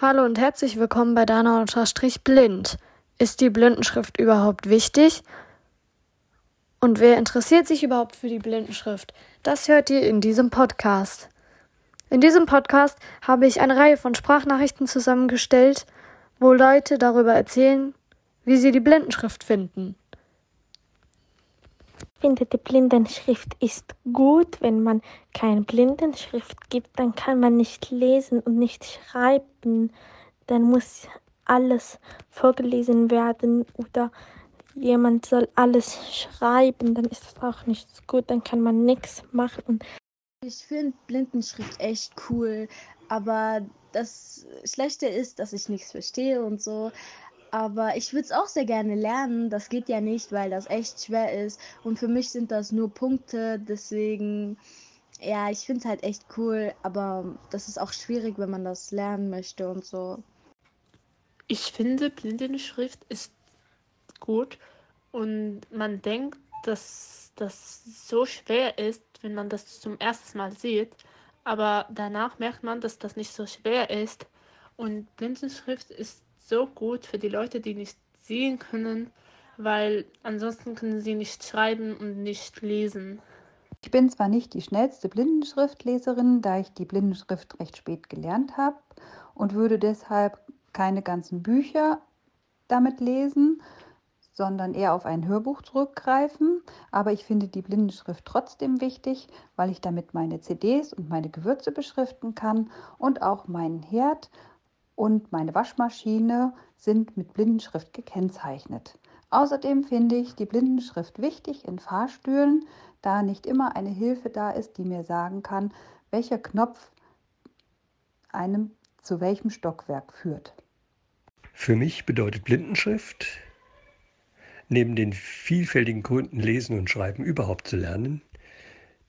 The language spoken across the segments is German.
Hallo und herzlich willkommen bei Dana-Blind. Ist die Blindenschrift überhaupt wichtig? Und wer interessiert sich überhaupt für die Blindenschrift? Das hört ihr in diesem Podcast. In diesem Podcast habe ich eine Reihe von Sprachnachrichten zusammengestellt, wo Leute darüber erzählen, wie sie die Blindenschrift finden. Ich finde, die Blindenschrift ist gut. Wenn man keine Blindenschrift gibt, dann kann man nicht lesen und nicht schreiben. Dann muss alles vorgelesen werden oder jemand soll alles schreiben, dann ist das auch nicht gut, dann kann man nichts machen. Ich finde Blindenschrift echt cool, aber das Schlechte ist, dass ich nichts verstehe und so. Aber ich würde es auch sehr gerne lernen. Das geht ja nicht, weil das echt schwer ist. Und für mich sind das nur Punkte. Deswegen, ja, ich finde es halt echt cool. Aber das ist auch schwierig, wenn man das lernen möchte und so. Ich finde, Blindenschrift ist gut und man denkt, dass das so schwer ist, wenn man das zum ersten Mal sieht. Aber danach merkt man, dass das nicht so schwer ist. Und Blindenschrift ist so gut für die Leute, die nicht sehen können, weil ansonsten können sie nicht schreiben und nicht lesen. Ich bin zwar nicht die schnellste Blindenschriftleserin, da ich die Blindenschrift recht spät gelernt habe und würde deshalb keine ganzen Bücher damit lesen, sondern eher auf ein Hörbuch zurückgreifen. Aber ich finde die Blindenschrift trotzdem wichtig, weil ich damit meine CDs und meine Gewürze beschriften kann und auch meinen Herd und meine Waschmaschine sind mit Blindenschrift gekennzeichnet. Außerdem finde ich die Blindenschrift wichtig in Fahrstühlen, da nicht immer eine Hilfe da ist, die mir sagen kann, welcher Knopf einem zu welchem Stockwerk führt. Für mich bedeutet Blindenschrift, neben den vielfältigen Gründen lesen und schreiben überhaupt zu lernen,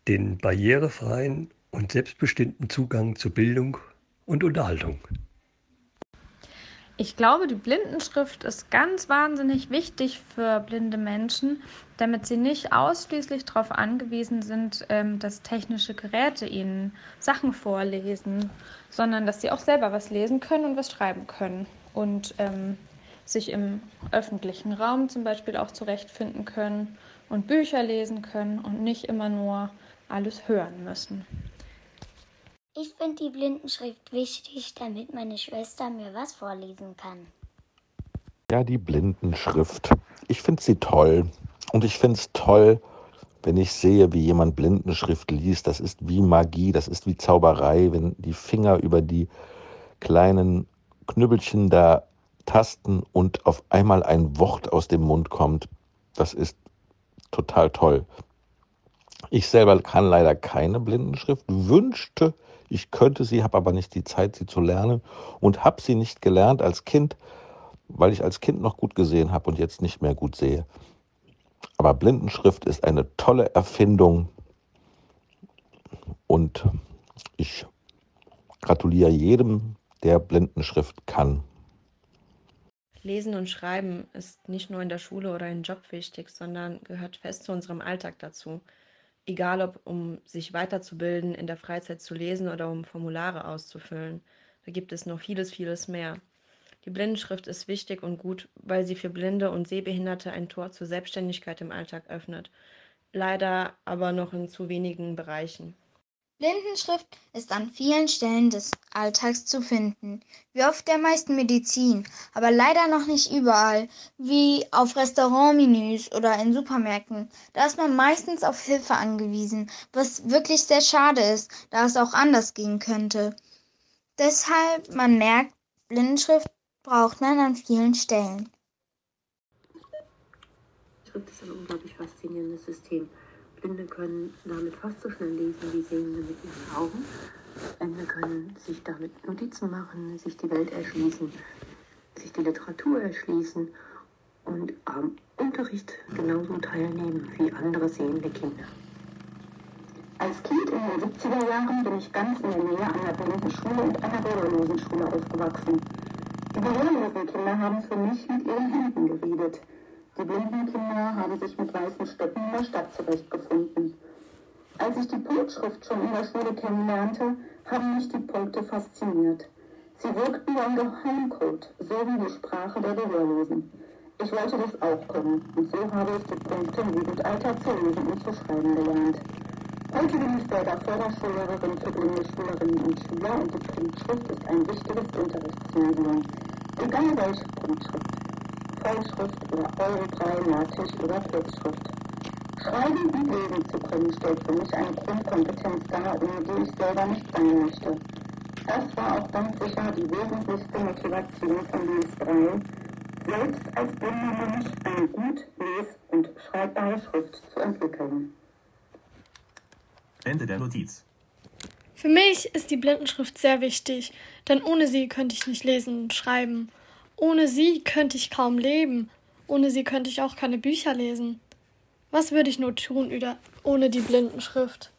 den barrierefreien und selbstbestimmten Zugang zu Bildung und Unterhaltung. Ich glaube, die Blindenschrift ist ganz wahnsinnig wichtig für blinde Menschen, damit sie nicht ausschließlich darauf angewiesen sind, ähm, dass technische Geräte ihnen Sachen vorlesen, sondern dass sie auch selber was lesen können und was schreiben können und ähm, sich im öffentlichen Raum zum Beispiel auch zurechtfinden können und Bücher lesen können und nicht immer nur alles hören müssen. Ich finde die Blindenschrift wichtig, damit meine Schwester mir was vorlesen kann. Ja, die Blindenschrift. Ich finde sie toll. Und ich finde es toll, wenn ich sehe, wie jemand Blindenschrift liest. Das ist wie Magie, das ist wie Zauberei, wenn die Finger über die kleinen Knüppelchen da tasten und auf einmal ein Wort aus dem Mund kommt. Das ist total toll. Ich selber kann leider keine Blindenschrift, wünschte, ich könnte sie, habe aber nicht die Zeit, sie zu lernen und habe sie nicht gelernt als Kind, weil ich als Kind noch gut gesehen habe und jetzt nicht mehr gut sehe. Aber Blindenschrift ist eine tolle Erfindung und ich gratuliere jedem, der Blindenschrift kann. Lesen und Schreiben ist nicht nur in der Schule oder im Job wichtig, sondern gehört fest zu unserem Alltag dazu. Egal ob um sich weiterzubilden, in der Freizeit zu lesen oder um Formulare auszufüllen. Da gibt es noch vieles, vieles mehr. Die Blindenschrift ist wichtig und gut, weil sie für Blinde und Sehbehinderte ein Tor zur Selbstständigkeit im Alltag öffnet. Leider aber noch in zu wenigen Bereichen. Blindenschrift ist an vielen Stellen des Alltags zu finden, wie auf der meisten Medizin, aber leider noch nicht überall, wie auf Restaurantmenüs oder in Supermärkten. Da ist man meistens auf Hilfe angewiesen, was wirklich sehr schade ist, da es auch anders gehen könnte. Deshalb, man merkt, Blindenschrift braucht man an vielen Stellen. Schrift ist ein unglaublich faszinierendes System. Blinde können damit fast so schnell lesen wie Sehende mit ihren Augen. Blinde können sich damit Notizen machen, sich die Welt erschließen, sich die Literatur erschließen und am Unterricht genauso teilnehmen wie andere sehende Kinder. Als Kind in den 70er Jahren bin ich ganz in der Nähe einer Blindenschule und einer Gehörlosenschule aufgewachsen. Die gehörlosen Kinder haben für mich mit ihren Händen geredet. Die blinden Kinder haben sich mit weißen Stöcken in der Stadt zurechtgefunden. Als ich die Punktschrift schon in der Schule kennenlernte, haben mich die Punkte fasziniert. Sie wirkten wie ein Geheimcode, so wie die Sprache der Gehörlosen. Ich wollte das auch können und so habe ich die Punkte im Jugendalter zu lesen und zu schreiben gelernt. Heute bin ich selber Förderschullehrerin für blinde Schülerinnen und Schüler und die Punktschrift ist ein wichtiges Unterrichtsmedium. Egal welche Punktschrift. Vollschrift oder Eurobrei, Natisch oder Kurzschrift. Schreiben und lesen zu können stellt für mich eine Grundkompetenz dar, ohne die ich selber nicht sein möchte. Das war auch ganz sicher die wesentlichste Motivation von Louis Braille, selbst als blinder Mensch eine gut les- und schreibbare Schrift zu entwickeln. Ende der Notiz. Für mich ist die Blindenschrift sehr wichtig, denn ohne sie könnte ich nicht lesen und schreiben. Ohne sie könnte ich kaum leben. Ohne sie könnte ich auch keine Bücher lesen. Was würde ich nur tun ohne die Blindenschrift?